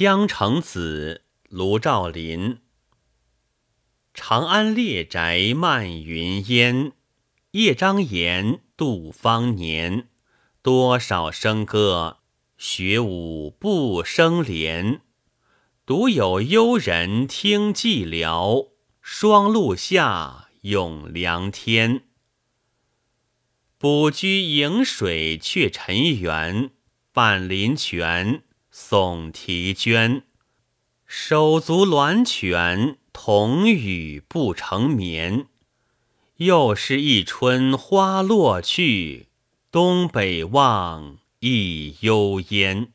江城子，卢照邻。长安列宅漫云烟，夜张檐，度芳年。多少笙歌，学舞不生莲。独有幽人听寂寥，霜露下，永凉天。卜居营水却尘缘，半林泉。送题娟，手足鸾犬，同雨不成眠。又是一春花落去，东北望，一幽烟。